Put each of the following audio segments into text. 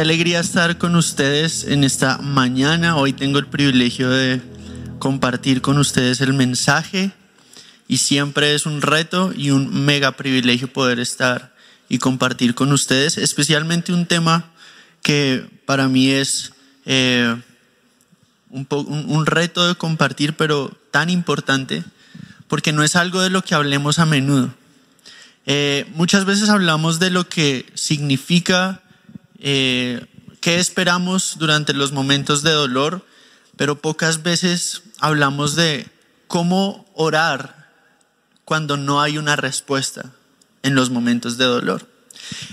Qué alegría estar con ustedes en esta mañana. Hoy tengo el privilegio de compartir con ustedes el mensaje y siempre es un reto y un mega privilegio poder estar y compartir con ustedes, especialmente un tema que para mí es eh, un, un reto de compartir, pero tan importante, porque no es algo de lo que hablemos a menudo. Eh, muchas veces hablamos de lo que significa, eh, qué esperamos durante los momentos de dolor, pero pocas veces hablamos de cómo orar cuando no hay una respuesta en los momentos de dolor.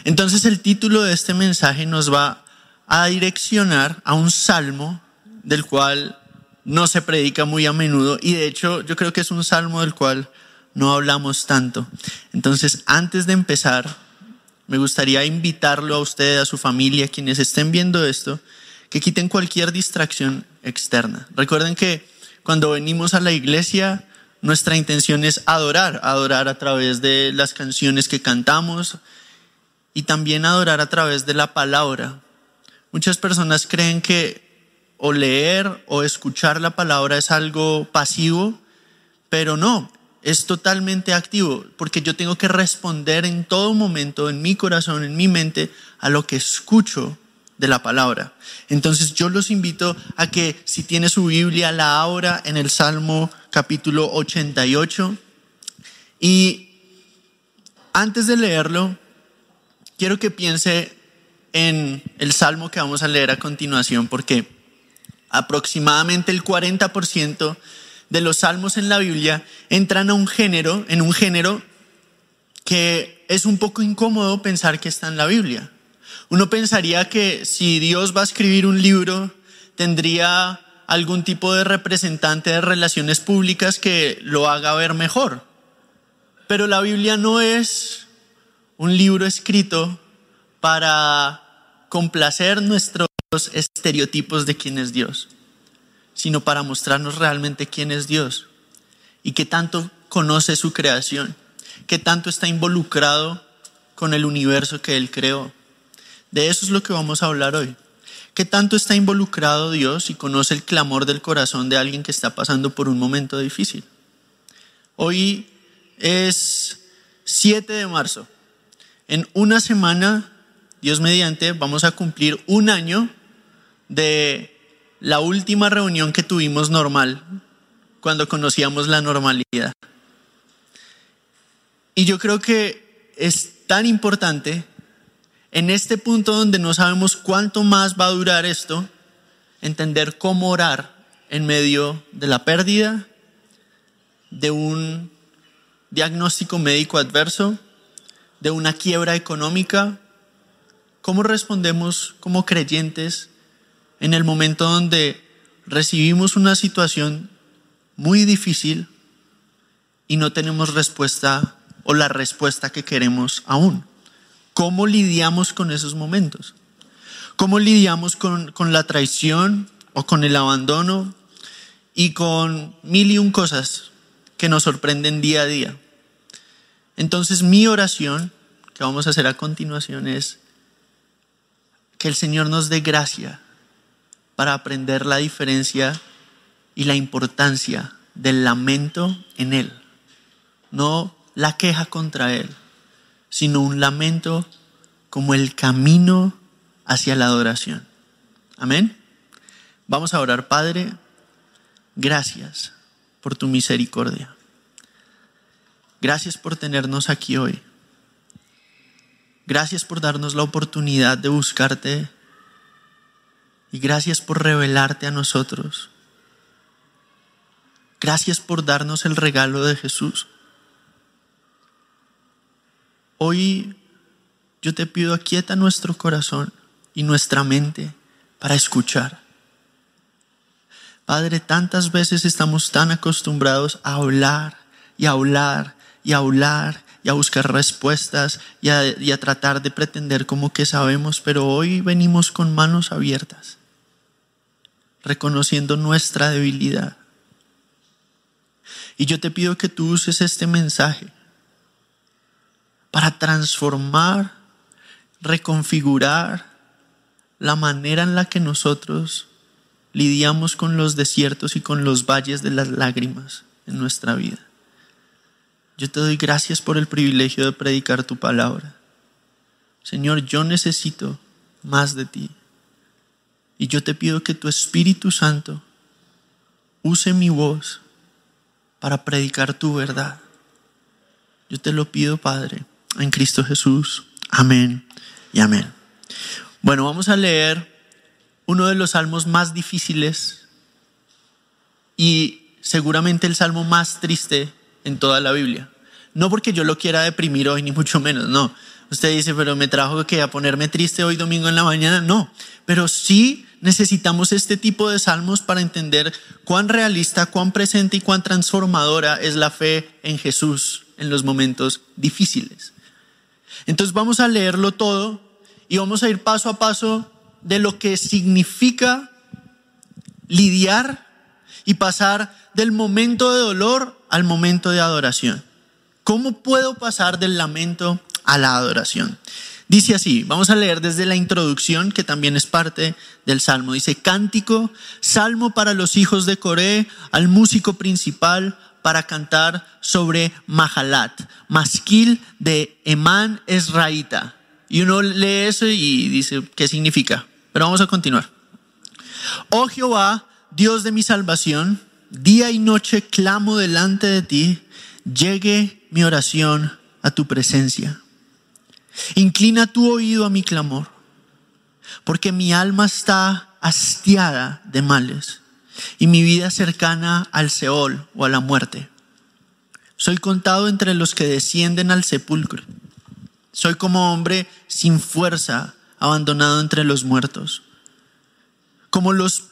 Entonces el título de este mensaje nos va a direccionar a un salmo del cual no se predica muy a menudo y de hecho yo creo que es un salmo del cual no hablamos tanto. Entonces, antes de empezar, me gustaría invitarlo a usted, a su familia, a quienes estén viendo esto, que quiten cualquier distracción externa. Recuerden que cuando venimos a la iglesia, nuestra intención es adorar, adorar a través de las canciones que cantamos y también adorar a través de la palabra. Muchas personas creen que o leer o escuchar la palabra es algo pasivo, pero no, es totalmente activo, porque yo tengo que responder en todo momento, en mi corazón, en mi mente, a lo que escucho de la palabra. Entonces yo los invito a que si tiene su Biblia, la abra en el Salmo capítulo 88. Y antes de leerlo, quiero que piense en el Salmo que vamos a leer a continuación, porque aproximadamente el 40% de los salmos en la Biblia entran a un género, en un género que es un poco incómodo pensar que está en la Biblia. Uno pensaría que si Dios va a escribir un libro, tendría algún tipo de representante de relaciones públicas que lo haga ver mejor. Pero la Biblia no es un libro escrito para complacer nuestros estereotipos de quién es Dios sino para mostrarnos realmente quién es Dios y qué tanto conoce su creación, qué tanto está involucrado con el universo que Él creó. De eso es lo que vamos a hablar hoy. ¿Qué tanto está involucrado Dios y conoce el clamor del corazón de alguien que está pasando por un momento difícil? Hoy es 7 de marzo. En una semana, Dios mediante, vamos a cumplir un año de la última reunión que tuvimos normal, cuando conocíamos la normalidad. Y yo creo que es tan importante en este punto donde no sabemos cuánto más va a durar esto, entender cómo orar en medio de la pérdida, de un diagnóstico médico adverso, de una quiebra económica, cómo respondemos como creyentes en el momento donde recibimos una situación muy difícil y no tenemos respuesta o la respuesta que queremos aún. ¿Cómo lidiamos con esos momentos? ¿Cómo lidiamos con, con la traición o con el abandono y con mil y un cosas que nos sorprenden día a día? Entonces mi oración, que vamos a hacer a continuación, es que el Señor nos dé gracia para aprender la diferencia y la importancia del lamento en Él. No la queja contra Él, sino un lamento como el camino hacia la adoración. Amén. Vamos a orar, Padre. Gracias por tu misericordia. Gracias por tenernos aquí hoy. Gracias por darnos la oportunidad de buscarte y gracias por revelarte a nosotros. Gracias por darnos el regalo de Jesús. Hoy yo te pido aquieta nuestro corazón y nuestra mente para escuchar. Padre, tantas veces estamos tan acostumbrados a hablar y a hablar y hablar y a buscar respuestas y a, y a tratar de pretender como que sabemos, pero hoy venimos con manos abiertas reconociendo nuestra debilidad. Y yo te pido que tú uses este mensaje para transformar, reconfigurar, la manera en la que nosotros lidiamos con los desiertos y con los valles de las lágrimas en nuestra vida. Yo te doy gracias por el privilegio de predicar tu palabra. Señor, yo necesito más de ti. Y yo te pido que tu Espíritu Santo use mi voz para predicar tu verdad. Yo te lo pido, Padre, en Cristo Jesús. Amén y amén. Bueno, vamos a leer uno de los salmos más difíciles y seguramente el salmo más triste en toda la Biblia. No porque yo lo quiera deprimir hoy, ni mucho menos, no. Usted dice, pero me trajo que a ponerme triste hoy domingo en la mañana. No, pero sí necesitamos este tipo de salmos para entender cuán realista, cuán presente y cuán transformadora es la fe en Jesús en los momentos difíciles. Entonces vamos a leerlo todo y vamos a ir paso a paso de lo que significa lidiar y pasar del momento de dolor al momento de adoración. ¿Cómo puedo pasar del lamento a la adoración? Dice así, vamos a leer desde la introducción, que también es parte del salmo. Dice, cántico, salmo para los hijos de Coré, al músico principal, para cantar sobre Mahalat, masquil de Emán Esraíta. Y uno lee eso y dice, ¿qué significa? Pero vamos a continuar. Oh Jehová, Dios de mi salvación, día y noche clamo delante de ti, llegue mi oración a tu presencia. Inclina tu oído a mi clamor, porque mi alma está hastiada de males y mi vida cercana al Seol o a la muerte. Soy contado entre los que descienden al sepulcro. Soy como hombre sin fuerza, abandonado entre los muertos. Como los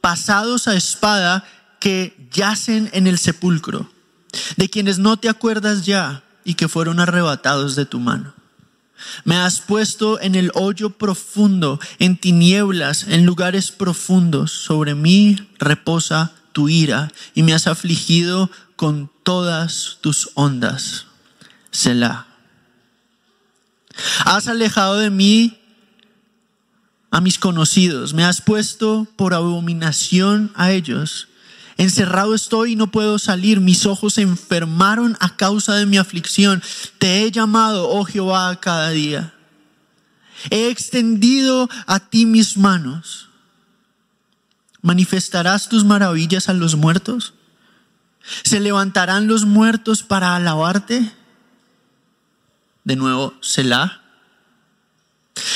pasados a espada que yacen en el sepulcro, de quienes no te acuerdas ya y que fueron arrebatados de tu mano. Me has puesto en el hoyo profundo, en tinieblas, en lugares profundos. Sobre mí reposa tu ira y me has afligido con todas tus ondas. Selah. Has alejado de mí a mis conocidos, me has puesto por abominación a ellos. Encerrado estoy y no puedo salir. Mis ojos se enfermaron a causa de mi aflicción. Te he llamado, oh Jehová, cada día. He extendido a ti mis manos. ¿Manifestarás tus maravillas a los muertos? ¿Se levantarán los muertos para alabarte? De nuevo, Selah.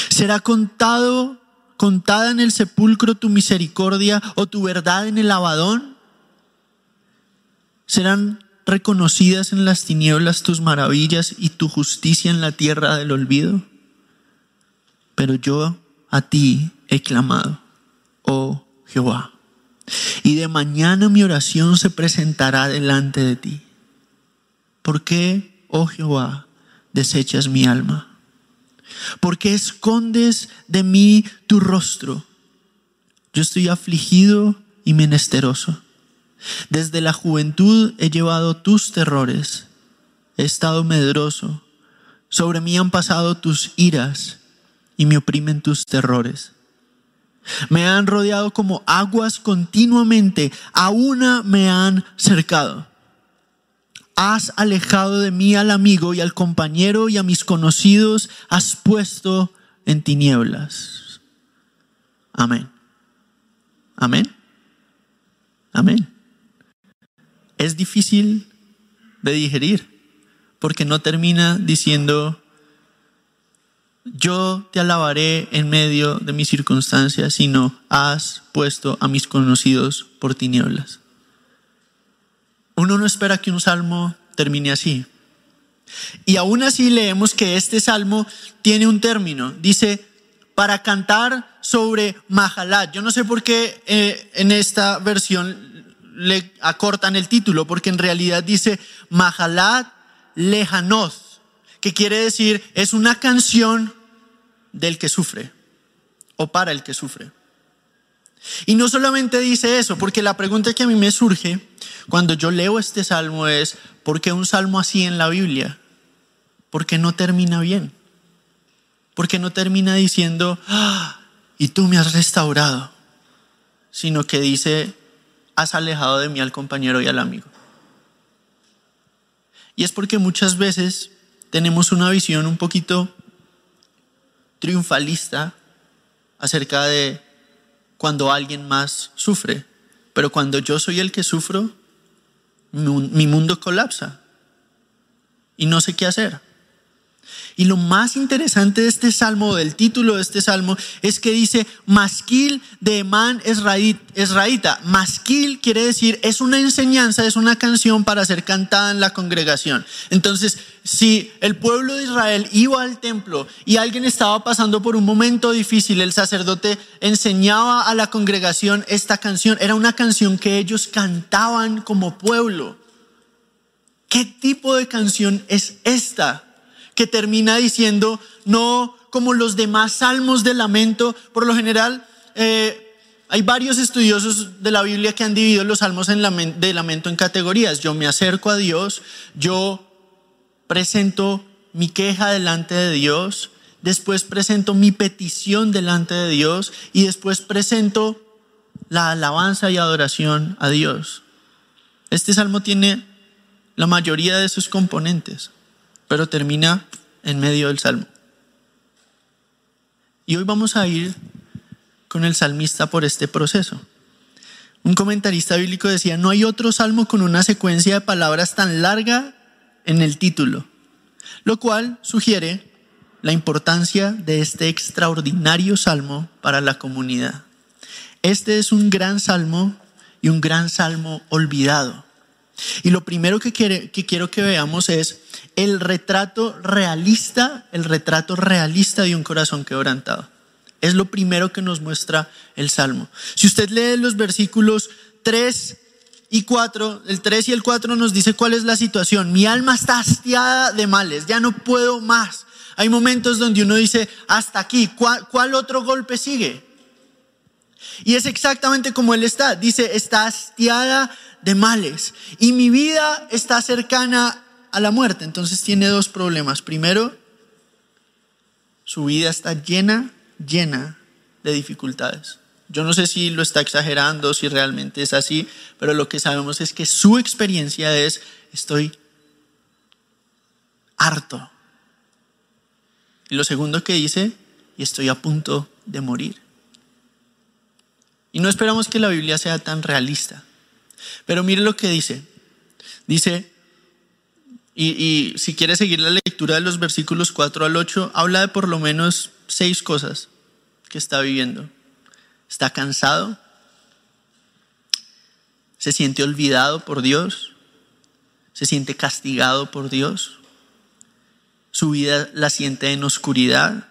¿Será contado, contada en el sepulcro tu misericordia o tu verdad en el abadón? Serán reconocidas en las tinieblas tus maravillas y tu justicia en la tierra del olvido. Pero yo a ti he clamado, oh Jehová. Y de mañana mi oración se presentará delante de ti. ¿Por qué, oh Jehová, desechas mi alma? ¿Por qué escondes de mí tu rostro? Yo estoy afligido y menesteroso. Desde la juventud he llevado tus terrores, he estado medroso, sobre mí han pasado tus iras y me oprimen tus terrores. Me han rodeado como aguas continuamente, a una me han cercado. Has alejado de mí al amigo y al compañero y a mis conocidos has puesto en tinieblas. Amén. Amén. Amén es difícil de digerir, porque no termina diciendo, yo te alabaré en medio de mis circunstancias, sino has puesto a mis conocidos por tinieblas. Uno no espera que un salmo termine así. Y aún así leemos que este salmo tiene un término. Dice, para cantar sobre Mahalat. Yo no sé por qué eh, en esta versión le acortan el título porque en realidad dice Mahalat Lejanoth, que quiere decir es una canción del que sufre o para el que sufre. Y no solamente dice eso, porque la pregunta que a mí me surge cuando yo leo este salmo es, ¿por qué un salmo así en la Biblia? ¿Por qué no termina bien? ¿Por qué no termina diciendo, ah, y tú me has restaurado, sino que dice, has alejado de mí al compañero y al amigo. Y es porque muchas veces tenemos una visión un poquito triunfalista acerca de cuando alguien más sufre. Pero cuando yo soy el que sufro, mi mundo colapsa y no sé qué hacer. Y lo más interesante de este salmo, del título de este salmo, es que dice masquil de Emán Esraíta. Masquil quiere decir, es una enseñanza, es una canción para ser cantada en la congregación. Entonces, si el pueblo de Israel iba al templo y alguien estaba pasando por un momento difícil, el sacerdote enseñaba a la congregación esta canción. Era una canción que ellos cantaban como pueblo. ¿Qué tipo de canción es esta? Que termina diciendo, no como los demás salmos de lamento. Por lo general, eh, hay varios estudiosos de la Biblia que han dividido los salmos de lamento en categorías. Yo me acerco a Dios, yo presento mi queja delante de Dios, después presento mi petición delante de Dios y después presento la alabanza y adoración a Dios. Este salmo tiene la mayoría de sus componentes pero termina en medio del salmo. Y hoy vamos a ir con el salmista por este proceso. Un comentarista bíblico decía, no hay otro salmo con una secuencia de palabras tan larga en el título, lo cual sugiere la importancia de este extraordinario salmo para la comunidad. Este es un gran salmo y un gran salmo olvidado. Y lo primero que, quiero que veamos es el retrato realista, el retrato realista de un corazón quebrantado. Es lo primero que nos muestra el Salmo. Si usted lee los versículos 3 y 4, el 3 y el 4 nos dice cuál es la situación. Mi alma está hastiada de males, ya no puedo más. Hay momentos donde uno dice, hasta aquí, ¿cuál, cuál otro golpe sigue? Y es exactamente como él está. Dice, está hastiada de males. Y mi vida está cercana a la muerte. Entonces tiene dos problemas. Primero, su vida está llena, llena de dificultades. Yo no sé si lo está exagerando, si realmente es así, pero lo que sabemos es que su experiencia es, estoy harto. Y lo segundo que dice, y estoy a punto de morir. Y no esperamos que la Biblia sea tan realista. Pero mire lo que dice. Dice, y, si quiere seguir la lectura de los versículos 4 al 8, habla de por lo menos seis cosas que está viviendo. Está cansado, se siente olvidado por Dios, se siente castigado por Dios, su vida la siente en oscuridad,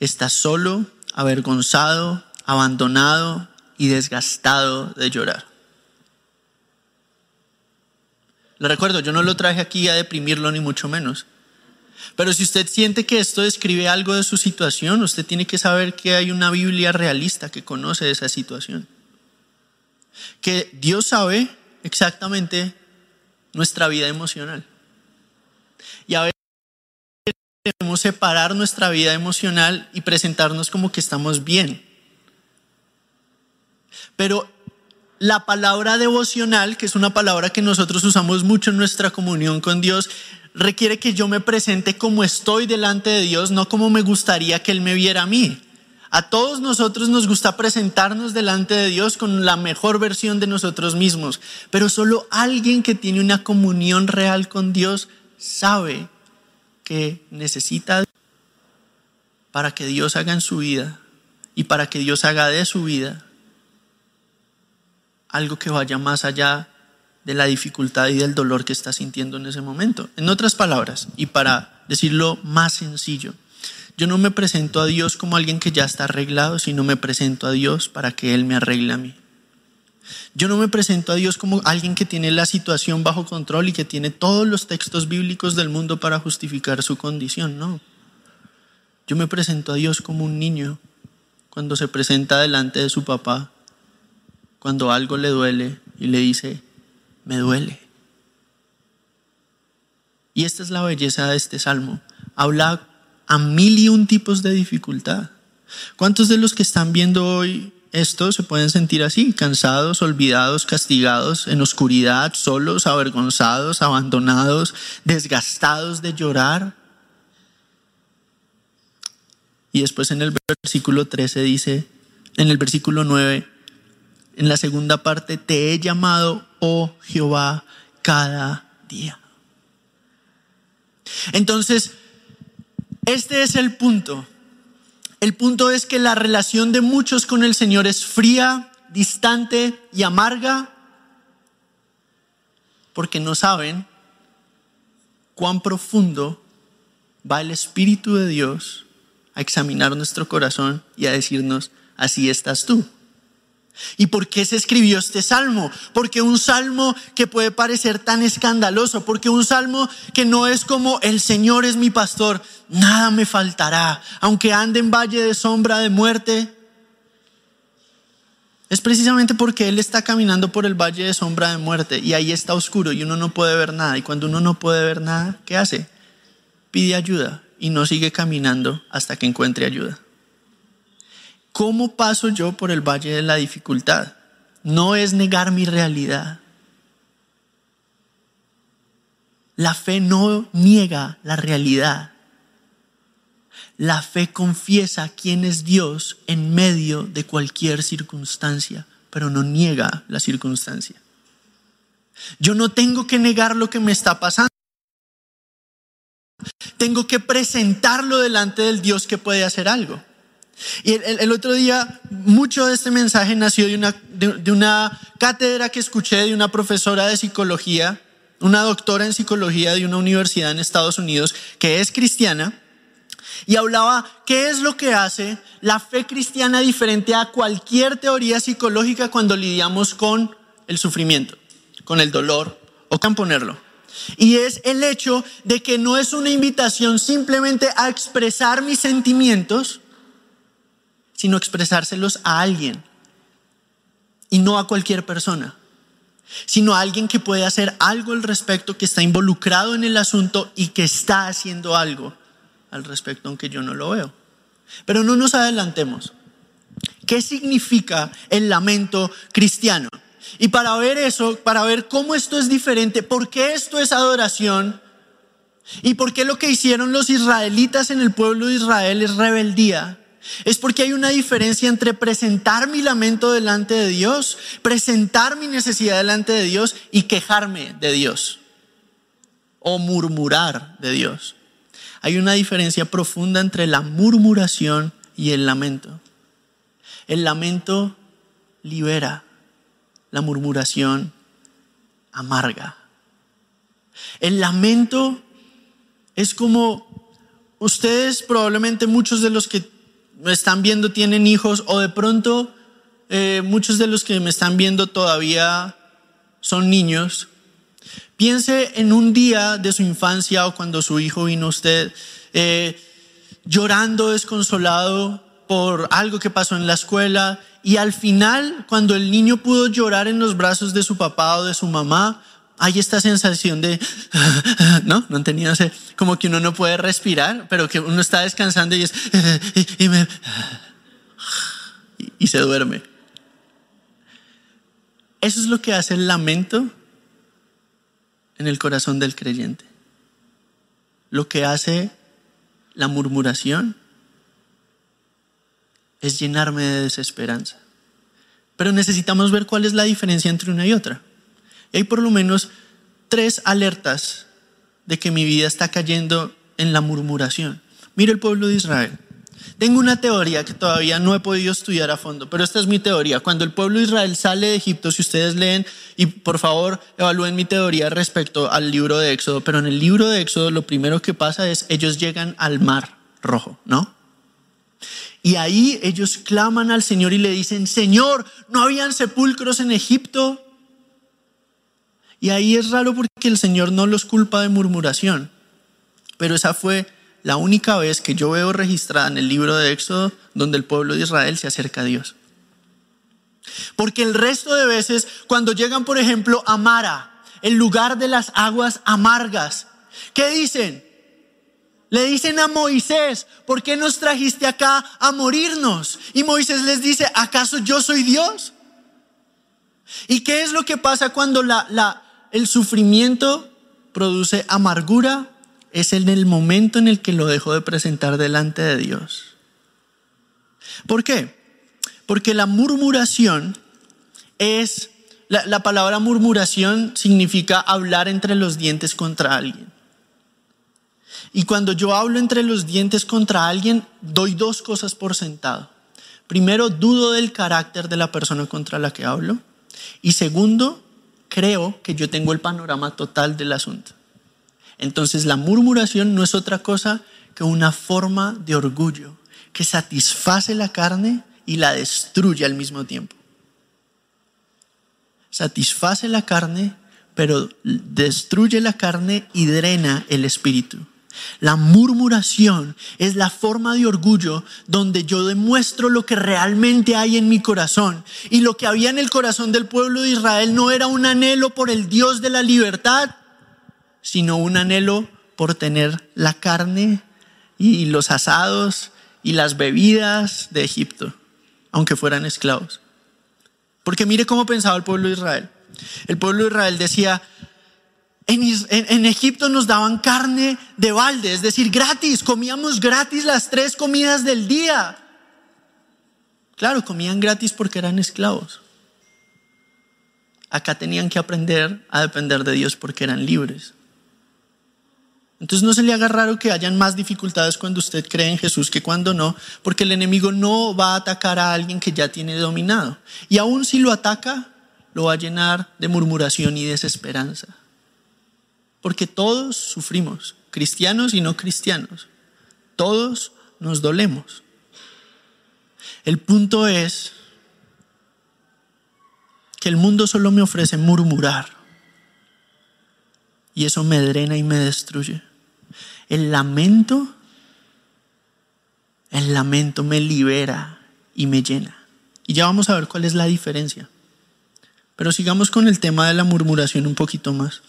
está solo, avergonzado, abandonado y desgastado de llorar. Le recuerdo, yo no lo traje aquí a deprimirlo ni mucho menos. Pero si usted siente que esto describe algo de su situación, usted tiene que saber que hay una Biblia realista que conoce esa situación. Que Dios sabe exactamente nuestra vida emocional. Y a veces debemos separar nuestra vida emocional y presentarnos como que estamos bien. Pero la palabra devocional, que es una palabra que nosotros usamos mucho en nuestra comunión con Dios, requiere que yo me presente como estoy delante de Dios, no como me gustaría que Él me viera a mí. A todos nosotros nos gusta presentarnos delante de Dios con la mejor versión de nosotros mismos, pero solo alguien que tiene una comunión real con Dios sabe que necesita para que Dios haga en su vida y para que Dios haga de su vida algo que vaya más allá de la dificultad y del dolor que está sintiendo en ese momento. En otras palabras, y para decirlo más sencillo, yo no me presento a Dios como alguien que ya está arreglado, sino me presento a Dios para que Él me arregle a mí. Yo no me presento a Dios como alguien que tiene la situación bajo control y que tiene todos los textos bíblicos del mundo para justificar su condición, no. Yo me presento a Dios como un niño cuando se presenta delante de su papá cuando algo le duele y le dice, me duele. Y esta es la belleza de este salmo. Habla a mil y un tipos de dificultad. ¿Cuántos de los que están viendo hoy esto se pueden sentir así, cansados, olvidados, castigados, en oscuridad, solos, avergonzados, abandonados, desgastados de llorar? Y después en el versículo 13 dice, en el versículo 9, en la segunda parte, te he llamado, oh Jehová, cada día. Entonces, este es el punto. El punto es que la relación de muchos con el Señor es fría, distante y amarga porque no saben cuán profundo va el Espíritu de Dios a examinar nuestro corazón y a decirnos, así estás tú. ¿Y por qué se escribió este salmo? Porque un salmo que puede parecer tan escandaloso, porque un salmo que no es como el Señor es mi pastor, nada me faltará, aunque ande en valle de sombra de muerte. Es precisamente porque Él está caminando por el valle de sombra de muerte y ahí está oscuro y uno no puede ver nada. Y cuando uno no puede ver nada, ¿qué hace? Pide ayuda y no sigue caminando hasta que encuentre ayuda. ¿Cómo paso yo por el valle de la dificultad? No es negar mi realidad. La fe no niega la realidad. La fe confiesa quién es Dios en medio de cualquier circunstancia, pero no niega la circunstancia. Yo no tengo que negar lo que me está pasando. Tengo que presentarlo delante del Dios que puede hacer algo. Y el, otro día, mucho de este mensaje nació de una, de, una cátedra que escuché de una profesora de psicología, una doctora en psicología de una universidad en Estados Unidos, que es cristiana, y hablaba qué es lo que hace la fe cristiana diferente a cualquier teoría psicológica cuando lidiamos con el sufrimiento, con el dolor o con ponerlo. Y es el hecho de que no es una invitación simplemente a expresar mis sentimientos, sino expresárselos a alguien. Y no a cualquier persona, sino a alguien que puede hacer algo al respecto, que está involucrado en el asunto y que está haciendo algo al respecto, aunque yo no lo veo. Pero no nos adelantemos. ¿Qué significa el lamento cristiano? Y para ver eso, para ver cómo esto es diferente, por qué esto es adoración y por qué lo que hicieron los israelitas en el pueblo de Israel es rebeldía, es porque hay una diferencia entre presentar mi lamento delante de Dios, presentar mi necesidad delante de Dios y quejarme de Dios o murmurar de Dios. Hay una diferencia profunda entre la murmuración y el lamento. El lamento libera, la murmuración amarga. El lamento es como ustedes, probablemente muchos de los que me están viendo tienen hijos o de pronto eh, muchos de los que me están viendo todavía son niños. Piense en un día de su infancia o cuando su hijo vino a usted eh, llorando desconsolado por algo que pasó en la escuela y al final cuando el niño pudo llorar en los brazos de su papá o de su mamá, hay esta sensación de, ¿no? No tenía ese, como que uno no puede respirar, pero que uno está descansando y es, y, se duerme. Eso es lo que hace el lamento en el corazón del creyente. Lo que hace la murmuración es llenarme de desesperanza. Pero necesitamos ver cuál es la diferencia entre una y otra. Hay por lo menos tres alertas de que mi vida está cayendo en la murmuración. Mira el pueblo de Israel. Tengo una teoría que todavía no he podido estudiar a fondo, pero esta es mi teoría. Cuando el pueblo de Israel sale de Egipto, si ustedes leen, y por favor evalúen mi teoría respecto al libro de Éxodo, pero en el libro de Éxodo lo primero que pasa es ellos llegan al mar rojo, ¿no? Y ahí ellos claman al Señor y le dicen, Señor, ¿no habían sepulcros en Egipto? Y ahí es raro porque el Señor no los culpa de murmuración. Pero esa fue la única vez que yo veo registrada en el libro de Éxodo donde el pueblo de Israel se acerca a Dios. Porque el resto de veces, cuando llegan, por ejemplo, a Mara, el lugar de las aguas amargas, ¿qué dicen? Le dicen a Moisés, ¿por qué nos trajiste acá a morirnos? Y Moisés les dice, ¿acaso yo soy Dios? ¿Y qué es lo que pasa cuando la, el sufrimiento produce amargura? Es en el momento en el que lo dejo de presentar delante de Dios. ¿Por qué? Porque la murmuración es, la, la palabra murmuración significa hablar entre los dientes contra alguien. Y cuando yo hablo entre los dientes contra alguien, doy dos cosas por sentado. Primero, dudo del carácter de la persona contra la que hablo. Y segundo, creo que yo tengo el panorama total del asunto. Entonces la murmuración no es otra cosa que una forma de orgullo que satisface la carne y la destruye al mismo tiempo. Satisface la carne, pero destruye la carne y drena el espíritu. La murmuración es la forma de orgullo donde yo demuestro lo que realmente hay en mi corazón. Y lo que había en el corazón del pueblo de Israel no era un anhelo por el Dios de la libertad, sino un anhelo por tener la carne y los asados y las bebidas de Egipto, aunque fueran esclavos. Porque mire cómo pensaba el pueblo de Israel. El pueblo de Israel decía, en, Egipto nos daban carne de balde, es decir, gratis, comíamos gratis las tres comidas del día. Claro, comían gratis porque eran esclavos. Acá tenían que aprender a depender de Dios porque eran libres. Entonces no se le haga raro que hayan más dificultades cuando usted cree en Jesús que cuando no, porque el enemigo no va a atacar a alguien que ya tiene dominado. Y aun si lo ataca, lo va a llenar de murmuración y desesperanza. Porque todos sufrimos, cristianos y no cristianos. Todos nos dolemos. El punto es que el mundo solo me ofrece murmurar. Y eso me drena y me destruye. El lamento, el lamento me libera y me llena. Y ya vamos a ver cuál es la diferencia. Pero sigamos con el tema de la murmuración un poquito más.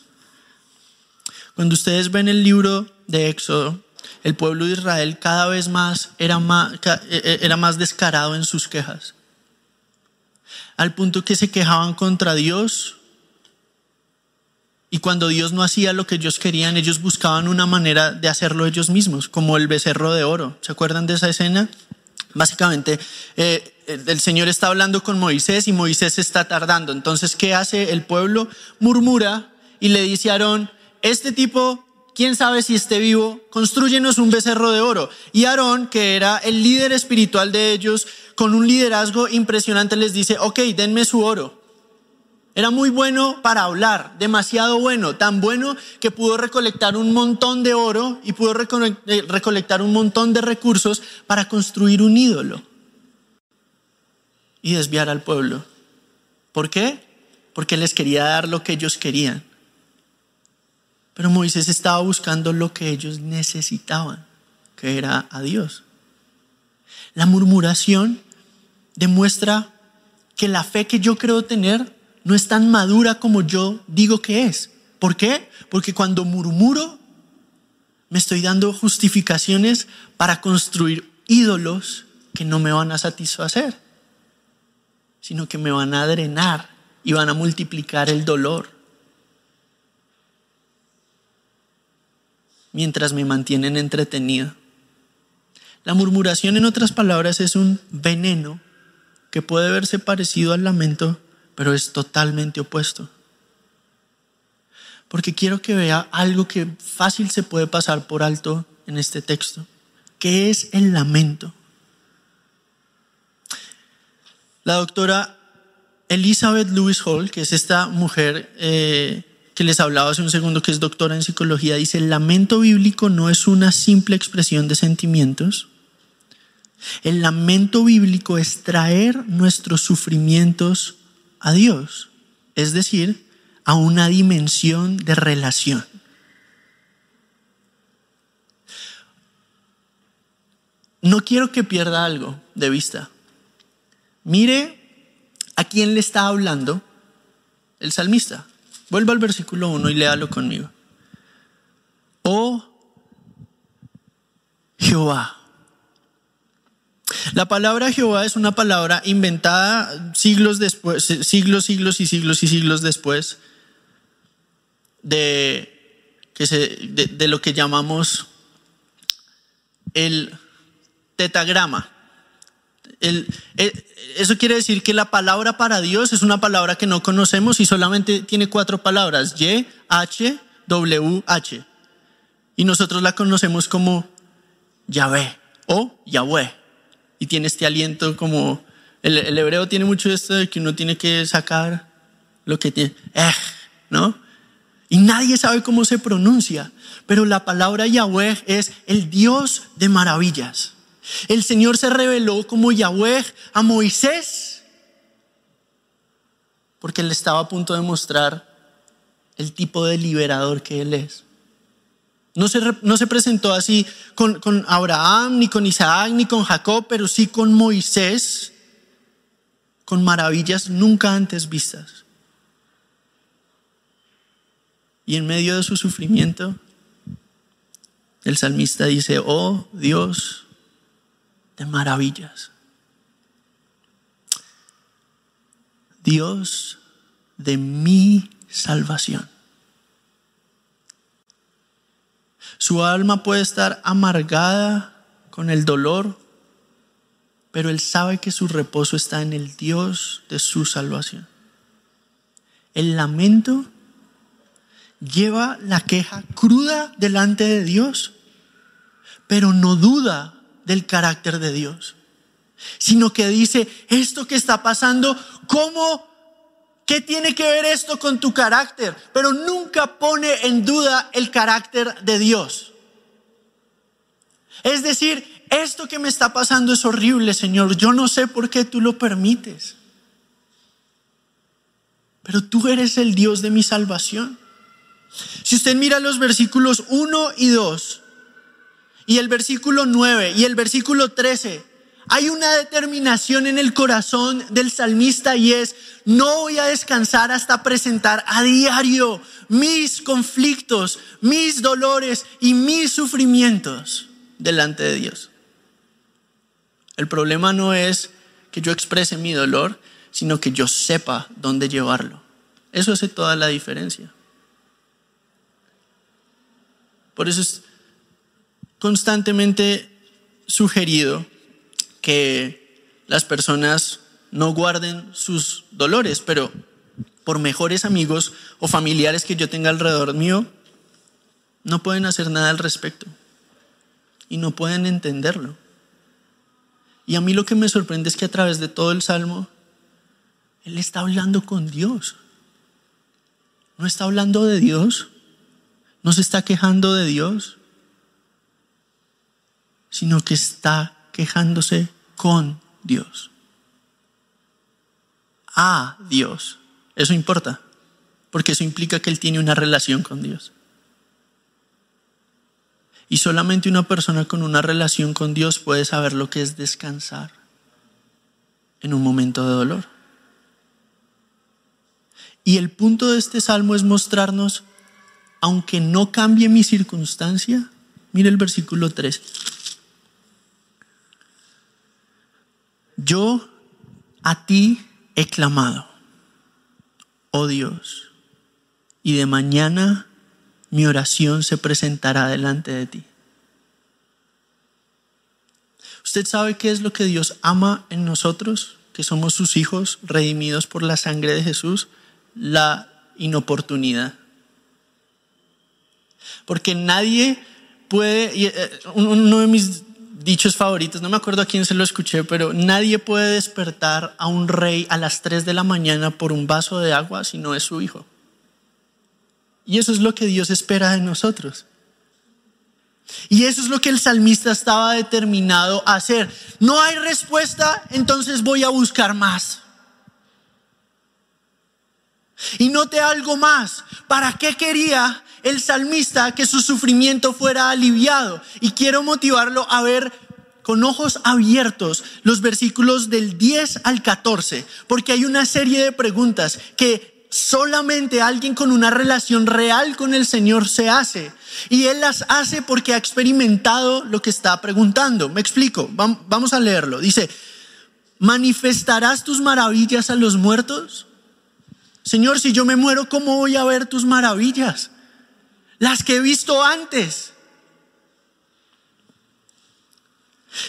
Cuando ustedes ven el libro de Éxodo, el pueblo de Israel cada vez más era más, e, e, era más descarado en sus quejas. Al punto que se quejaban contra Dios. Y cuando Dios no hacía lo que ellos querían, ellos buscaban una manera de hacerlo ellos mismos, como el becerro de oro. ¿Se acuerdan de esa escena? Básicamente, eh, el Señor está hablando con Moisés y Moisés está tardando. Entonces, ¿qué hace el pueblo? Murmura y le dice a Aarón, este tipo, quién sabe si esté vivo, construyenos un becerro de oro. Y Aarón, que era el líder espiritual de ellos, con un liderazgo impresionante, les dice, ok, denme su oro. Era muy bueno para hablar, demasiado bueno, tan bueno que pudo recolectar un montón de oro y pudo eh, recolectar un montón de recursos para construir un ídolo y desviar al pueblo. ¿Por qué? Porque les quería dar lo que ellos querían. Pero Moisés estaba buscando lo que ellos necesitaban, que era a Dios. La murmuración demuestra que la fe que yo creo tener no es tan madura como yo digo que es. ¿Por qué? Porque cuando murmuro, me estoy dando justificaciones para construir ídolos que no me van a satisfacer, sino que me van a drenar y van a multiplicar el dolor. Mientras me mantienen entretenido. La murmuración, en otras palabras, es un veneno que puede verse parecido al lamento, pero es totalmente opuesto. Porque quiero que vea algo que fácil se puede pasar por alto en este texto, que es el lamento. La doctora Elizabeth Lewis Hall, que es esta mujer eh, que les hablaba hace un segundo, que es doctora en psicología, dice, el lamento bíblico no es una simple expresión de sentimientos. El lamento bíblico es traer nuestros sufrimientos a Dios, es decir, a una dimensión de relación. No quiero que pierda algo de vista. Mire a quién le está hablando el salmista. Vuelva al versículo 1 y léalo conmigo. Oh, Jehová. La palabra Jehová es una palabra inventada siglos después, siglos, siglos y siglos y siglos después de, que se, de, lo que llamamos el tetagrama. Eh, eso quiere decir que la palabra para Dios es una palabra que no conocemos y solamente tiene cuatro palabras, Y, H, W, H. Y nosotros la conocemos como Yahvé o Yahweh. Y tiene este aliento como, el, hebreo tiene mucho esto de que uno tiene que sacar lo que tiene, eh, ¿no? Y nadie sabe cómo se pronuncia, pero la palabra Yahweh es el Dios de maravillas. El Señor se reveló como Yahweh a Moisés porque él estaba a punto de mostrar el tipo de liberador que él es. No se, no se presentó así con, con Abraham, ni con Isaac, ni con Jacob, pero sí con Moisés, con maravillas nunca antes vistas. Y en medio de su sufrimiento, el salmista dice, oh Dios de maravillas, Dios de mi salvación. Su alma puede estar amargada con el dolor, pero él sabe que su reposo está en el Dios de su salvación. El lamento lleva la queja cruda delante de Dios, pero no duda del carácter de Dios, sino que dice, esto que está pasando, ¿cómo? ¿Qué tiene que ver esto con tu carácter? Pero nunca pone en duda el carácter de Dios. Es decir, esto que me está pasando es horrible, Señor. Yo no sé por qué tú lo permites. Pero tú eres el Dios de mi salvación. Si usted mira los versículos 1 y 2, y el versículo 9 y el versículo 13, hay una determinación en el corazón del salmista y es, no voy a descansar hasta presentar a diario mis conflictos, mis dolores y mis sufrimientos delante de Dios. El problema no es que yo exprese mi dolor, sino que yo sepa dónde llevarlo. Eso hace toda la diferencia. Por eso es constantemente sugerido que las personas no guarden sus dolores, pero por mejores amigos o familiares que yo tenga alrededor mío, no pueden hacer nada al respecto y no pueden entenderlo. Y a mí lo que me sorprende es que a través de todo el salmo, Él está hablando con Dios. No está hablando de Dios, no se está quejando de Dios, sino que está quejándose con Dios. A Dios. Eso importa, porque eso implica que Él tiene una relación con Dios. Y solamente una persona con una relación con Dios puede saber lo que es descansar en un momento de dolor. Y el punto de este salmo es mostrarnos aunque no cambie mi circunstancia, mire el versículo 3. Yo a ti he clamado, oh Dios, y de mañana mi oración se presentará delante de ti. ¿Usted sabe qué es lo que Dios ama en nosotros, que somos sus hijos redimidos por la sangre de Jesús? La inoportunidad. Porque nadie puede, eh, uno de mis dichos favoritos, no me acuerdo a quién se lo escuché, pero nadie puede despertar a un rey a las 3 de la mañana por un vaso de agua si no es su hijo. Y eso es lo que Dios espera de nosotros. Y eso es lo que el salmista estaba determinado a hacer. No hay respuesta, entonces voy a buscar más. Y note algo más. ¿Para qué quería el salmista que su sufrimiento fuera aliviado? Y quiero motivarlo a ver con ojos abiertos los versículos del 10 al 14, porque hay una serie de preguntas que solamente alguien con una relación real con el Señor se hace. Y Él las hace porque ha experimentado lo que está preguntando. Me explico, vamos a leerlo. Dice, ¿manifestarás tus maravillas a los muertos? Señor, si yo me muero, ¿cómo voy a ver tus maravillas? Las que he visto antes.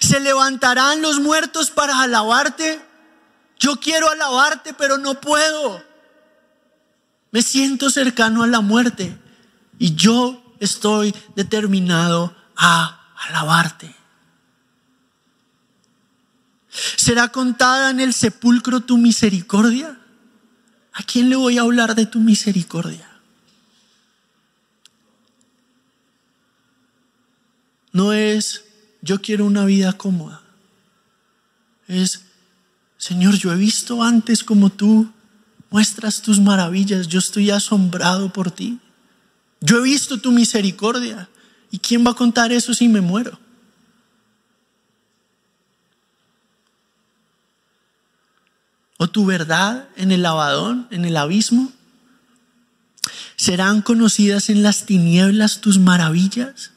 ¿Se levantarán los muertos para alabarte? Yo quiero alabarte, pero no puedo. Me siento cercano a la muerte y yo estoy determinado a alabarte. ¿Será contada en el sepulcro tu misericordia? ¿A quién le voy a hablar de tu misericordia? No es yo quiero una vida cómoda. Es, Señor, yo he visto antes como tú muestras tus maravillas, yo estoy asombrado por ti. Yo he visto tu misericordia. ¿Y quién va a contar eso si me muero? ¿O tu verdad en el lavadón, en el abismo? ¿Serán conocidas en las tinieblas tus maravillas?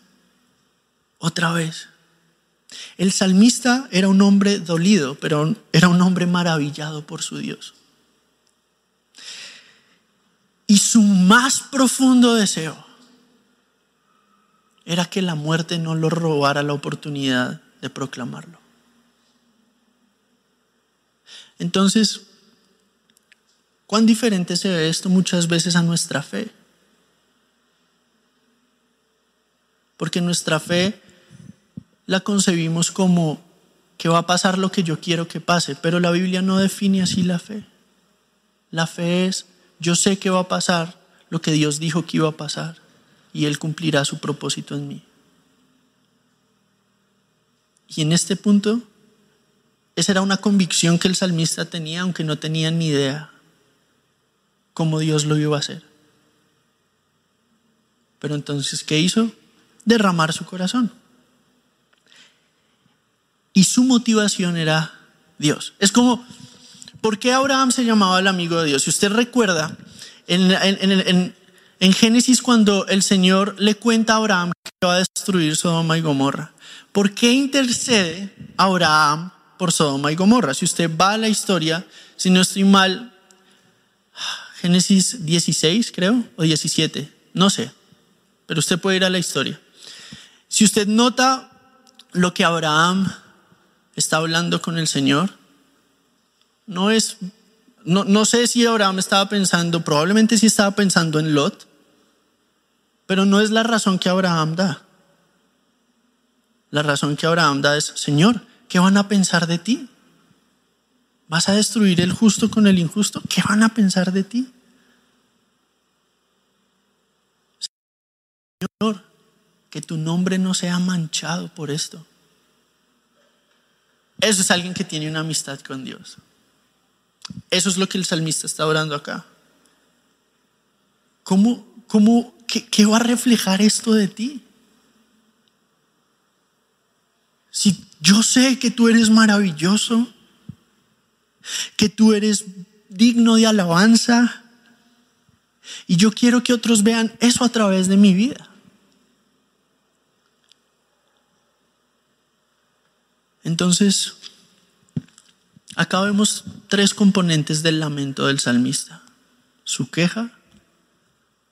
Otra vez. El salmista era un hombre dolido, pero era un hombre maravillado por su Dios. Y su más profundo deseo era que la muerte no lo robara la oportunidad de proclamarlo. Entonces, ¿cuán diferente se ve esto muchas veces a nuestra fe? Porque nuestra fe la concebimos como que va a pasar lo que yo quiero que pase, pero la Biblia no define así la fe. La fe es, yo sé que va a pasar lo que Dios dijo que iba a pasar y Él cumplirá su propósito en mí. Y en este punto, esa era una convicción que el salmista tenía, aunque no tenía ni idea cómo Dios lo iba a hacer. Pero entonces, ¿qué hizo? Derramar su corazón y su motivación era Dios. Es como, ¿por qué Abraham se llamaba el amigo de Dios? Si usted recuerda, en, Génesis cuando el Señor le cuenta a Abraham que va a destruir Sodoma y Gomorra, ¿por qué intercede Abraham por Sodoma y Gomorra? Si usted va a la historia, si no estoy mal, Génesis 16 creo, o 17, no sé, pero usted puede ir a la historia. Si usted nota lo que Abraham está hablando con el Señor. No es, no, no sé si Abraham estaba pensando, probablemente sí estaba pensando en Lot, pero no es la razón que Abraham da. La razón que Abraham da es, Señor, ¿qué van a pensar de ti? ¿Vas a destruir el justo con el injusto? ¿Qué van a pensar de ti? Señor, que tu nombre no sea manchado por esto. Eso es alguien que tiene una amistad con Dios. Eso es lo que el salmista está orando acá. ¿Cómo, cómo, qué, qué va a reflejar esto de ti? Si yo sé que tú eres maravilloso, que tú eres digno de alabanza, y yo quiero que otros vean eso a través de mi vida. Entonces, acá vemos tres componentes del lamento del salmista. Su queja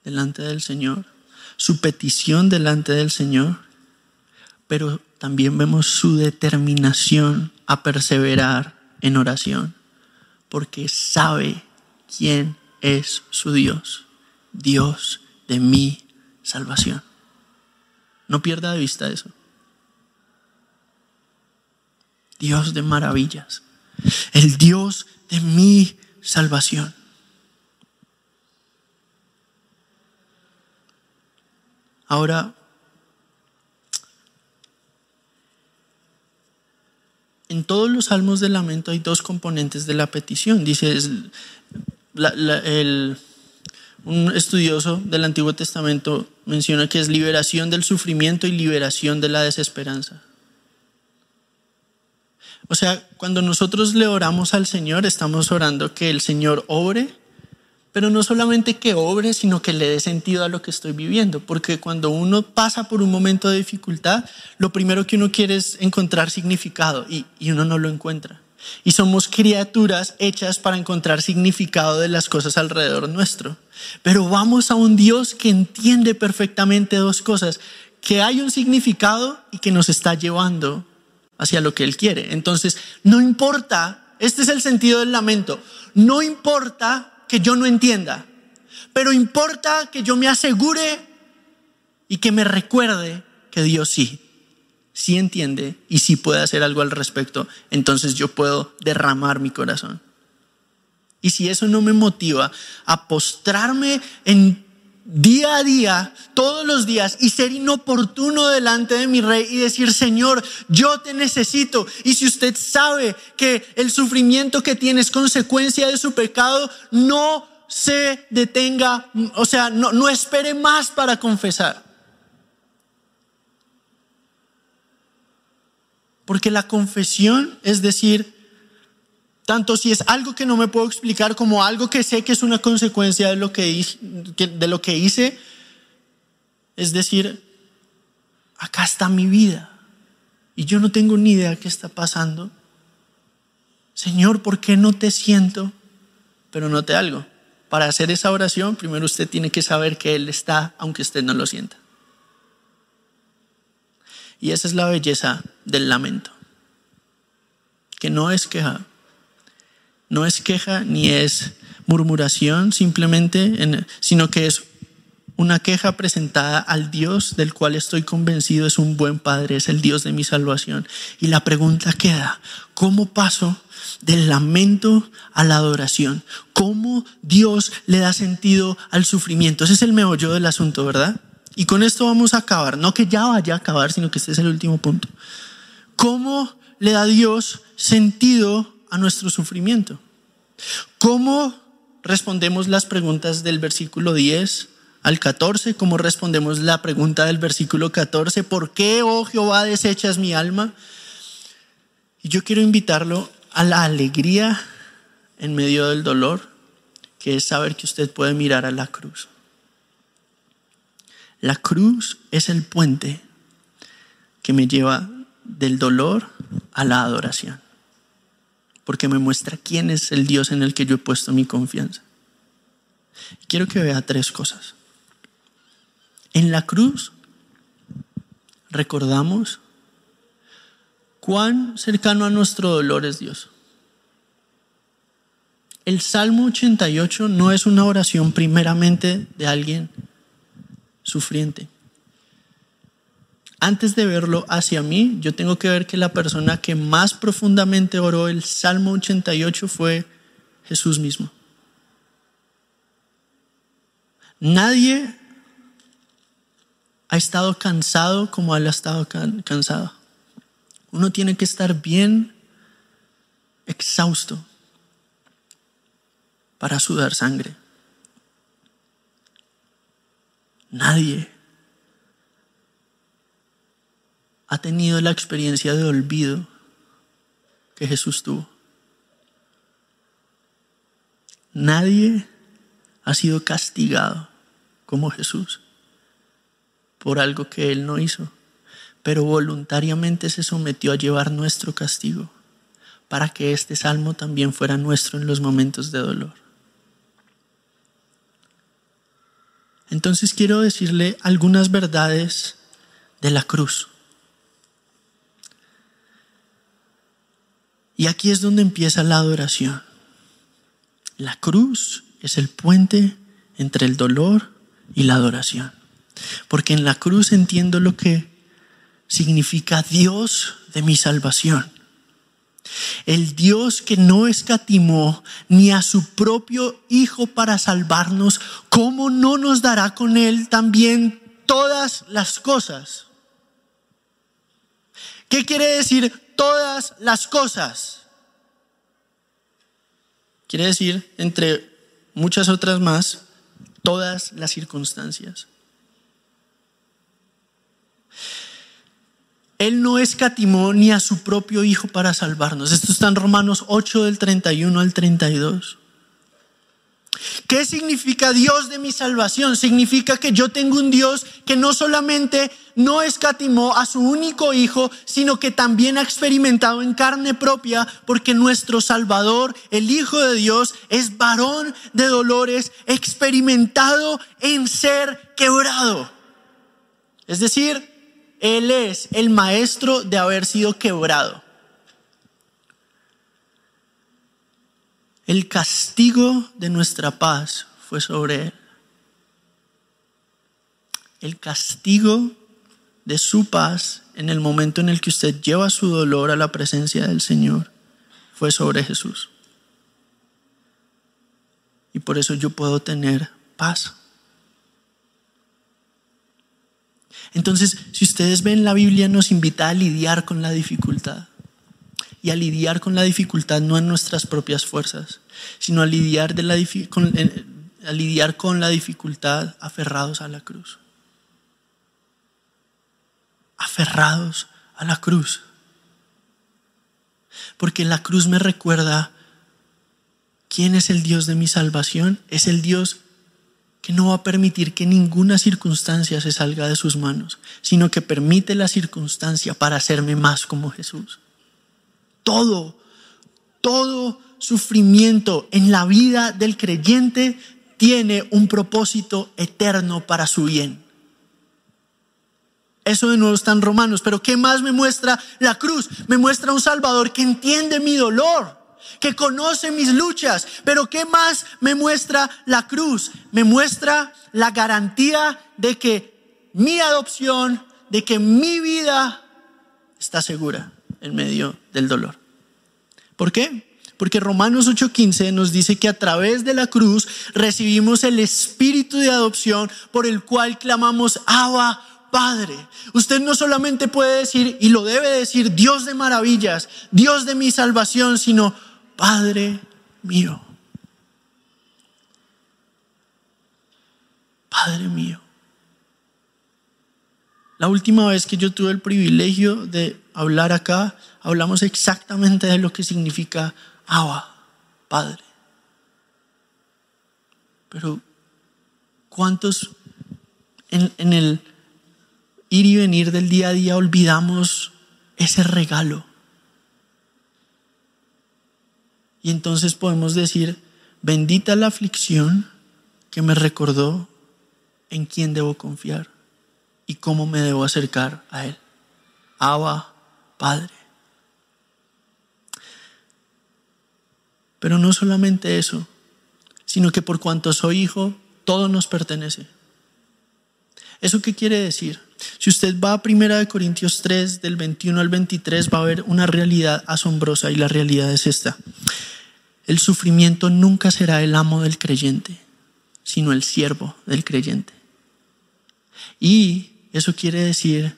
delante del Señor, su petición delante del Señor, pero también vemos su determinación a perseverar en oración, porque sabe quién es su Dios, Dios de mi salvación. No pierda de vista eso. Dios de maravillas, el Dios de mi salvación. Ahora, en todos los salmos de lamento hay dos componentes de la petición. Dice, un estudioso del Antiguo Testamento menciona que es liberación del sufrimiento y liberación de la desesperanza. O sea, cuando nosotros le oramos al Señor, estamos orando que el Señor obre pero no solamente que obre, sino que le dé sentido a lo que estoy viviendo, porque cuando uno pasa por un momento de dificultad, lo primero que uno quiere es encontrar significado y, y uno no lo encuentra. Y somos criaturas hechas para encontrar significado de las cosas alrededor nuestro. Pero vamos a un Dios que entiende perfectamente dos cosas, que hay un significado y que nos está llevando hacia lo que Él quiere. Entonces, no importa, este es el sentido del lamento, no importa que yo no entienda, pero importa que yo me asegure y que me recuerde que Dios sí, sí entiende y sí puede hacer algo al respecto, entonces yo puedo derramar mi corazón. Y si eso no me motiva a postrarme en día a día, todos los días, y ser inoportuno delante de mi rey y decir, Señor, yo te necesito. Y si usted sabe que el sufrimiento que tiene es consecuencia de su pecado, no se detenga, o sea, no, no espere más para confesar. Porque la confesión es decir, tanto si es algo que no me puedo explicar como algo que sé que es una consecuencia de lo que, de lo que hice, es decir, acá está mi vida y yo no tengo ni idea qué está pasando. Señor, ¿por qué no te siento? Pero note algo, para hacer esa oración, primero usted tiene que saber que Él está, aunque usted no lo sienta. Y esa es la belleza del lamento, que no es queja, no es queja ni es murmuración simplemente, sino que es una queja presentada al Dios del cual estoy convencido es un buen Padre, es el Dios de mi salvación. Y la pregunta queda, ¿cómo paso del lamento a la adoración? ¿Cómo Dios le da sentido al sufrimiento? Ese es el meollo del asunto, ¿verdad? Y con esto vamos a acabar, no que ya vaya a acabar, sino que este es el último punto. ¿Cómo le da Dios sentido a nuestro sufrimiento. ¿Cómo respondemos las preguntas del versículo 10 al 14? ¿Cómo respondemos la pregunta del versículo 14? ¿Por qué, oh Jehová, desechas mi alma? Y yo quiero invitarlo a la alegría en medio del dolor, que es saber que usted puede mirar a la cruz. La cruz es el puente que me lleva del dolor a la adoración porque me muestra quién es el Dios en el que yo he puesto mi confianza. Quiero que vea tres cosas. En la cruz recordamos cuán cercano a nuestro dolor es Dios. El Salmo 88 no es una oración primeramente de alguien sufriente antes de verlo hacia mí, yo tengo que ver que la persona que más profundamente oró el Salmo 88 fue Jesús mismo. Nadie ha estado cansado como él ha estado cansado. Uno tiene que estar bien exhausto para sudar sangre. Nadie ha tenido la experiencia de olvido que Jesús tuvo. Nadie ha sido castigado como Jesús por algo que Él no hizo, pero voluntariamente se sometió a llevar nuestro castigo para que este salmo también fuera nuestro en los momentos de dolor. Entonces quiero decirle algunas verdades de la cruz. Y aquí es donde empieza la adoración. La cruz es el puente entre el dolor y la adoración. Porque en la cruz entiendo lo que significa Dios de mi salvación. El Dios que no escatimó ni a su propio Hijo para salvarnos, ¿cómo no nos dará con Él también todas las cosas? ¿Qué quiere decir todas las cosas. Quiere decir, entre muchas otras más, todas las circunstancias. Él no escatimó ni a su propio Hijo para salvarnos. Esto está en Romanos 8 del 31 al 32. ¿Qué significa Dios de mi salvación? Significa que yo tengo un Dios que no solamente no escatimó a su único hijo, sino que también ha experimentado en carne propia, porque nuestro Salvador, el Hijo de Dios, es varón de dolores, experimentado en ser quebrado. Es decir, Él es el maestro de haber sido quebrado. El castigo de nuestra paz fue sobre él. El castigo de su paz en el momento en el que usted lleva su dolor a la presencia del Señor fue sobre Jesús. Y por eso yo puedo tener paz. Entonces, si ustedes ven la Biblia nos invita a lidiar con la dificultad y a lidiar con la dificultad no en nuestras propias fuerzas, sino con, a lidiar con la dificultad aferrados a la cruz. Aferrados a la cruz. Porque la cruz me recuerda quién es el Dios de mi salvación. Es el Dios que no va a permitir que ninguna circunstancia se salga de sus manos, sino que permite la circunstancia para hacerme más como Jesús todo, todo sufrimiento en la vida del creyente tiene un propósito eterno para su bien. Eso de nuevo está en Romanos, pero ¿qué más me muestra la cruz? Me muestra un Salvador que entiende mi dolor, que conoce mis luchas, pero ¿qué más me muestra la cruz? Me muestra la garantía de que mi adopción, de que mi vida está segura en medio del dolor. ¿Por qué? Porque Romanos 8:15 nos dice que a través de la cruz recibimos el espíritu de adopción por el cual clamamos Abba Padre. Usted no solamente puede decir, y lo debe decir, Dios de maravillas, Dios de mi salvación, sino Padre mío. Padre mío. La última vez que yo tuve el privilegio de hablar acá, hablamos exactamente de lo que significa Abba, Padre. Pero, ¿cuántos en, el ir y venir del día a día olvidamos ese regalo? Y entonces podemos decir, bendita la aflicción que me recordó en quién debo confiar y cómo me debo acercar a Él. Abba, Padre. Pero no solamente eso, sino que por cuanto soy hijo, todo nos pertenece. ¿Eso qué quiere decir? Si usted va a 1 Corintios 3, del 21 al 23, va a ver una realidad asombrosa y la realidad es esta. El sufrimiento nunca será el amo del creyente, sino el siervo del creyente. Y eso quiere decir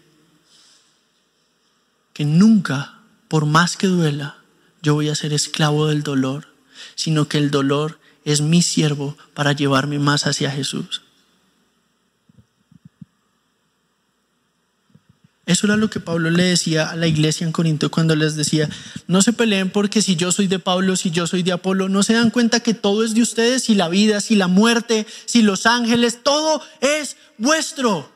que nunca, por más que duela, yo voy a ser esclavo del dolor, sino que el dolor es mi siervo para llevarme más hacia Jesús. Eso era lo que Pablo le decía a la iglesia en Corinto cuando les decía, no se peleen porque si yo soy de Pablo, si yo soy de Apolo, no se dan cuenta que todo es de ustedes, si la vida, si la muerte, si los ángeles, todo es vuestro.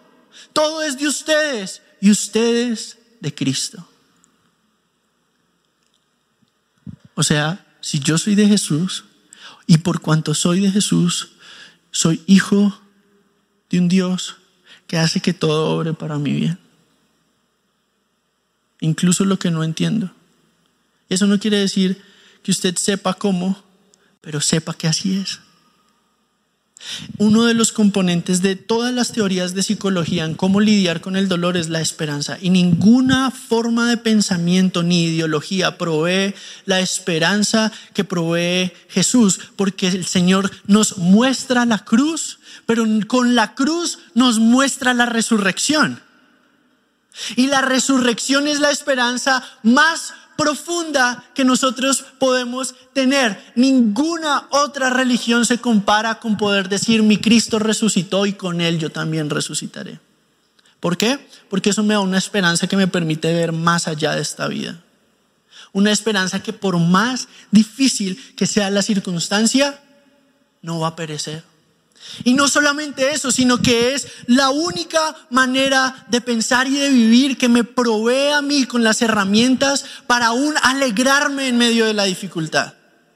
Todo es de ustedes y ustedes de Cristo. O sea, si yo soy de Jesús y por cuanto soy de Jesús, soy hijo de un Dios que hace que todo obre para mi bien. Incluso lo que no entiendo. Eso no quiere decir que usted sepa cómo, pero sepa que así es. Uno de los componentes de todas las teorías de psicología en cómo lidiar con el dolor es la esperanza. Y ninguna forma de pensamiento ni ideología provee la esperanza que provee Jesús, porque el Señor nos muestra la cruz, pero con la cruz nos muestra la resurrección. Y la resurrección es la esperanza más profunda que nosotros podemos tener. Ninguna otra religión se compara con poder decir mi Cristo resucitó y con él yo también resucitaré. ¿Por qué? Porque eso me da una esperanza que me permite ver más allá de esta vida. Una esperanza que por más difícil que sea la circunstancia, no va a perecer. Y no solamente eso, sino que es la única manera de pensar y de vivir que me provee a mí con las herramientas para aún alegrarme en medio de la dificultad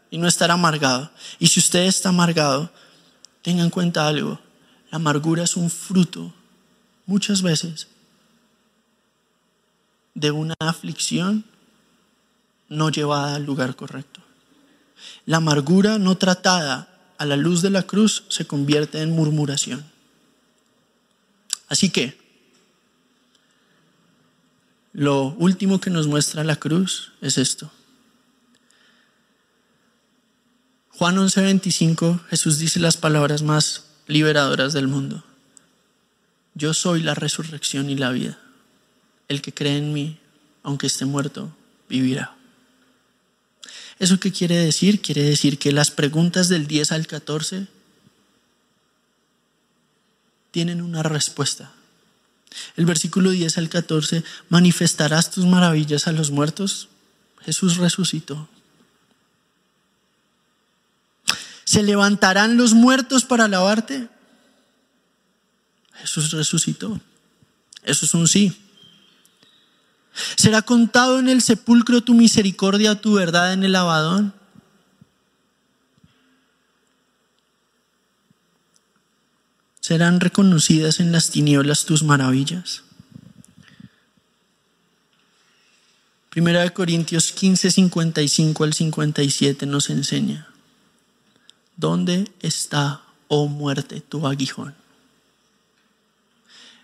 y no estar amargado. Y si usted está amargado, tenga en cuenta algo, la amargura es un fruto muchas veces de una aflicción no llevada al lugar correcto. La amargura no tratada a la luz de la cruz se convierte en murmuración. Así que, lo último que nos muestra la cruz es esto. Juan 11:25, Jesús dice las palabras más liberadoras del mundo. Yo soy la resurrección y la vida. El que cree en mí, aunque esté muerto, vivirá. ¿Eso qué quiere decir? Quiere decir que las preguntas del 10 al 14 tienen una respuesta. El versículo 10 al 14, manifestarás tus maravillas a los muertos. Jesús resucitó. ¿Se levantarán los muertos para alabarte? Jesús resucitó. Eso es un sí. ¿Será contado en el sepulcro tu misericordia, tu verdad en el abadón? ¿Serán reconocidas en las tinieblas tus maravillas? Primera de Corintios 15, 55 al 57 nos enseña. ¿Dónde está, oh muerte, tu aguijón?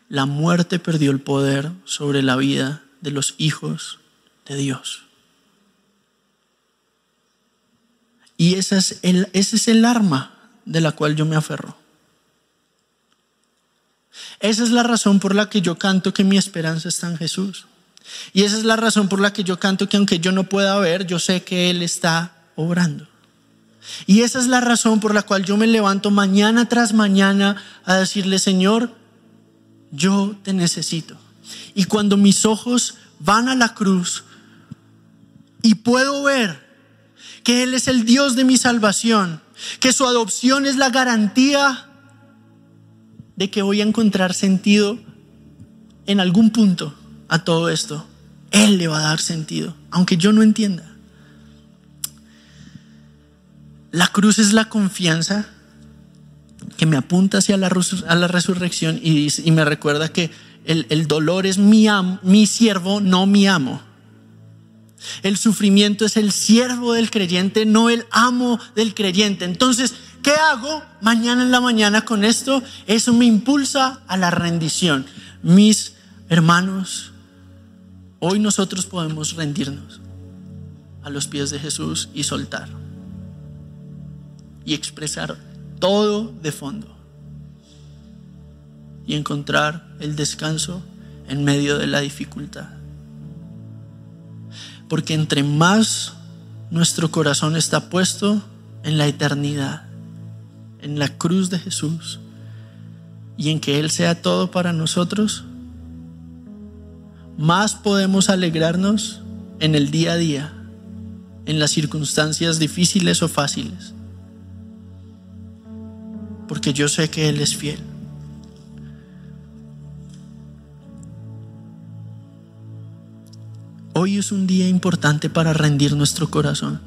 La muerte perdió el poder sobre la vida de los hijos de Dios. Y ese es, el, ese es el arma de la cual yo me aferro. Esa es la razón por la que yo canto que mi esperanza está en Jesús. Y esa es la razón por la que yo canto que aunque yo no pueda ver, yo sé que Él está obrando. Y esa es la razón por la cual yo me levanto mañana tras mañana a decirle, Señor, yo te necesito. Y cuando mis ojos van a la cruz y puedo ver que Él es el Dios de mi salvación, que su adopción es la garantía de que voy a encontrar sentido en algún punto a todo esto. Él le va a dar sentido, aunque yo no entienda. La cruz es la confianza que me apunta hacia la, resurrección y, y me recuerda que el, dolor es mi, mi siervo, no mi amo. El sufrimiento es el siervo del creyente, no el amo del creyente. Entonces, ¿qué hago mañana en la mañana con esto? Eso me impulsa a la rendición. Mis hermanos, hoy nosotros podemos rendirnos a los pies de Jesús y soltar. Y expresar todo de fondo y encontrar el descanso en medio de la dificultad. Porque entre más nuestro corazón está puesto en la eternidad, en la cruz de Jesús, y en que Él sea todo para nosotros, más podemos alegrarnos en el día a día, en las circunstancias difíciles o fáciles. Porque yo sé que Él es fiel. Es un día importante para rendir nuestro corazón.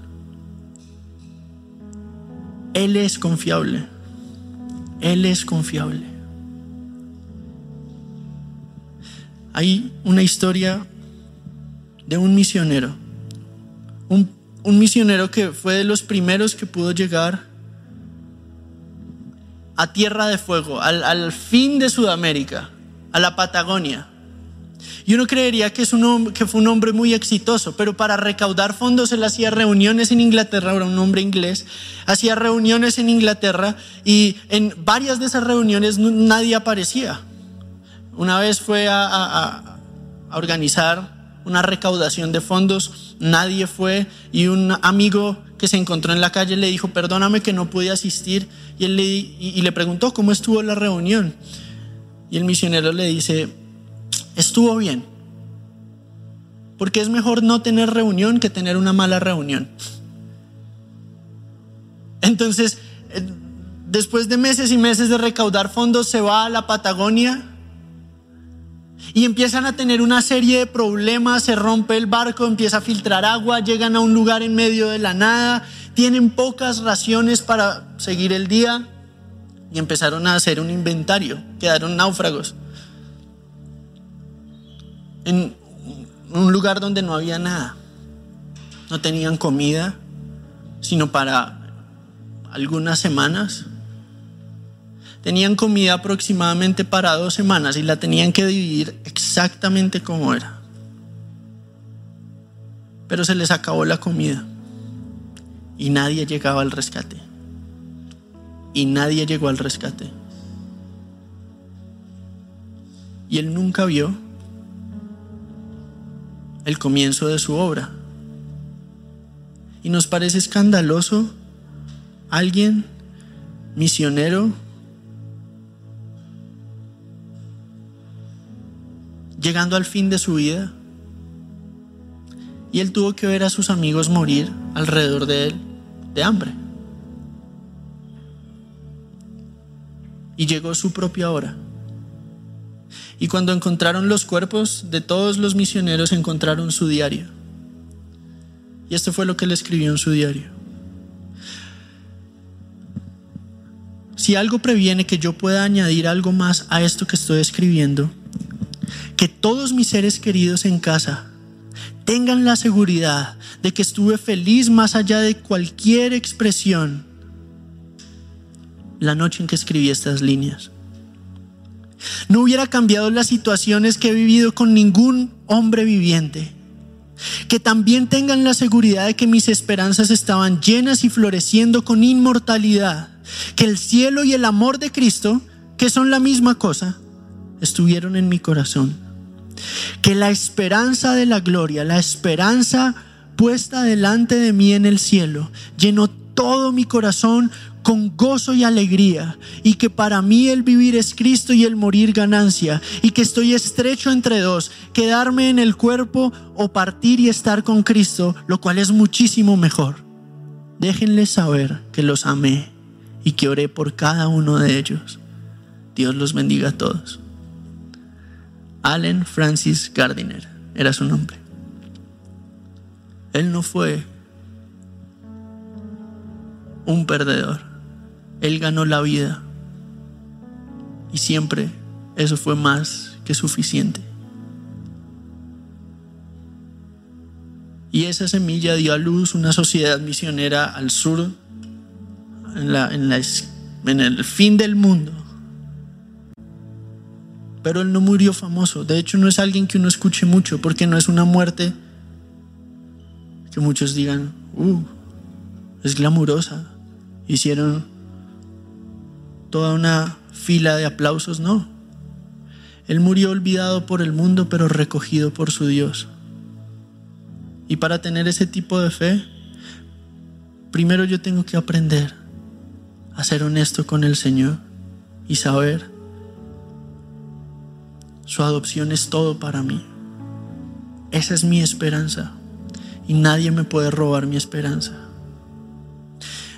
Él es confiable. Él es confiable. Hay una historia de un misionero. Un, misionero que fue de los primeros que pudo llegar a Tierra de Fuego, al fin de Sudamérica, a la Patagonia. Y uno creería que, es un que fue un hombre muy exitoso, pero para recaudar fondos él hacía reuniones en Inglaterra, era un hombre inglés, hacía reuniones en Inglaterra y en varias de esas reuniones nadie aparecía. Una vez fue a, a organizar una recaudación de fondos, nadie fue y un amigo que se encontró en la calle le dijo, perdóname que no pude asistir y él le, y le preguntó cómo estuvo la reunión. Y el misionero le dice, estuvo bien. Porque es mejor no tener reunión que tener una mala reunión. Entonces, eh, después de meses y meses de recaudar fondos, se va a la Patagonia y empiezan a tener una serie de problemas, se rompe el barco, empieza a filtrar agua, llegan a un lugar en medio de la nada, tienen pocas raciones para seguir el día y empezaron a hacer un inventario, quedaron náufragos en un lugar donde no había nada, no tenían comida, sino para algunas semanas. Tenían comida aproximadamente para dos semanas y la tenían que dividir exactamente como era. Pero se les acabó la comida y nadie llegaba al rescate. Y nadie llegó al rescate. Y él nunca vio el comienzo de su obra. Y nos parece escandaloso alguien misionero llegando al fin de su vida. Y él tuvo que ver a sus amigos morir alrededor de él de hambre. Y llegó su propia hora. Y cuando encontraron los cuerpos de todos los misioneros, encontraron su diario. Y esto fue lo que él escribió en su diario. Si algo previene que yo pueda añadir algo más a esto que estoy escribiendo, que todos mis seres queridos en casa tengan la seguridad de que estuve feliz más allá de cualquier expresión la noche en que escribí estas líneas. No hubiera cambiado las situaciones que he vivido con ningún hombre viviente. Que también tengan la seguridad de que mis esperanzas estaban llenas y floreciendo con inmortalidad. Que el cielo y el amor de Cristo, que son la misma cosa, estuvieron en mi corazón. Que la esperanza de la gloria, la esperanza puesta delante de mí en el cielo, llenó todo mi corazón con gozo y alegría, y que para mí el vivir es Cristo y el morir ganancia, y que estoy estrecho entre dos, quedarme en el cuerpo o partir y estar con Cristo, lo cual es muchísimo mejor. Déjenles saber que los amé y que oré por cada uno de ellos. Dios los bendiga a todos. Allen Francis Gardiner era su nombre. Él no fue un perdedor. Él ganó la vida. Y siempre eso fue más que suficiente. Y esa semilla dio a luz una sociedad misionera al sur, en, la, en, el fin del mundo. Pero él no murió famoso. De hecho, no es alguien que uno escuche mucho, porque no es una muerte que muchos digan, uh, es glamurosa. Hicieron toda una fila de aplausos, no. Él murió olvidado por el mundo, pero recogido por su Dios. Y para tener ese tipo de fe, primero yo tengo que aprender a ser honesto con el Señor y saber su adopción es todo para mí. Esa es mi esperanza y nadie me puede robar mi esperanza.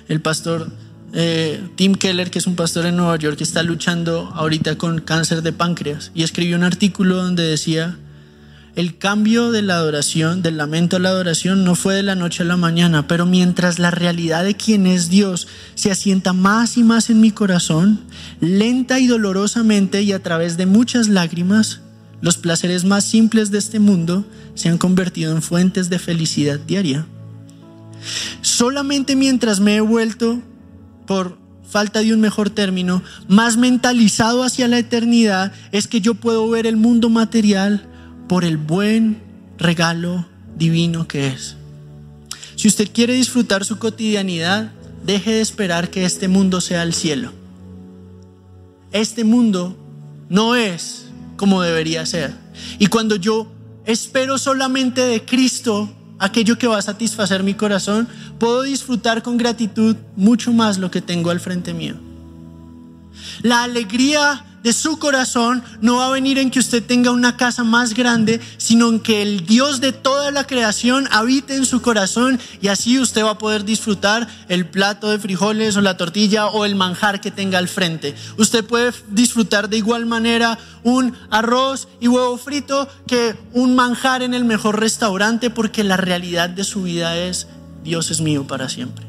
El pastor eh, Tim Keller, que es un pastor en Nueva York, está luchando ahorita con cáncer de páncreas y escribió un artículo donde decía, el cambio de la adoración, del lamento a la adoración, no fue de la noche a la mañana, pero mientras la realidad de quién es Dios se asienta más y más en mi corazón, lenta y dolorosamente y a través de muchas lágrimas, los placeres más simples de este mundo se han convertido en fuentes de felicidad diaria. Solamente mientras me he vuelto por falta de un mejor término, más mentalizado hacia la eternidad, es que yo puedo ver el mundo material por el buen regalo divino que es. Si usted quiere disfrutar su cotidianidad, deje de esperar que este mundo sea el cielo. Este mundo no es como debería ser. Y cuando yo espero solamente de Cristo, aquello que va a satisfacer mi corazón, puedo disfrutar con gratitud mucho más lo que tengo al frente mío. La alegría de su corazón no va a venir en que usted tenga una casa más grande, sino en que el Dios de toda la creación habite en su corazón y así usted va a poder disfrutar el plato de frijoles o la tortilla o el manjar que tenga al frente. Usted puede disfrutar de igual manera un arroz y huevo frito que un manjar en el mejor restaurante porque la realidad de su vida es Dios es mío para siempre.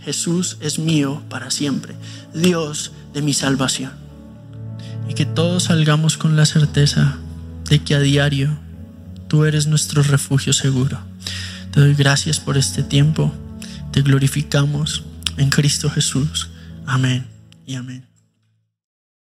Jesús es mío para siempre. Dios de mi salvación y que todos salgamos con la certeza de que a diario tú eres nuestro refugio seguro. Te doy gracias por este tiempo, te glorificamos en Cristo Jesús. Amén y amén.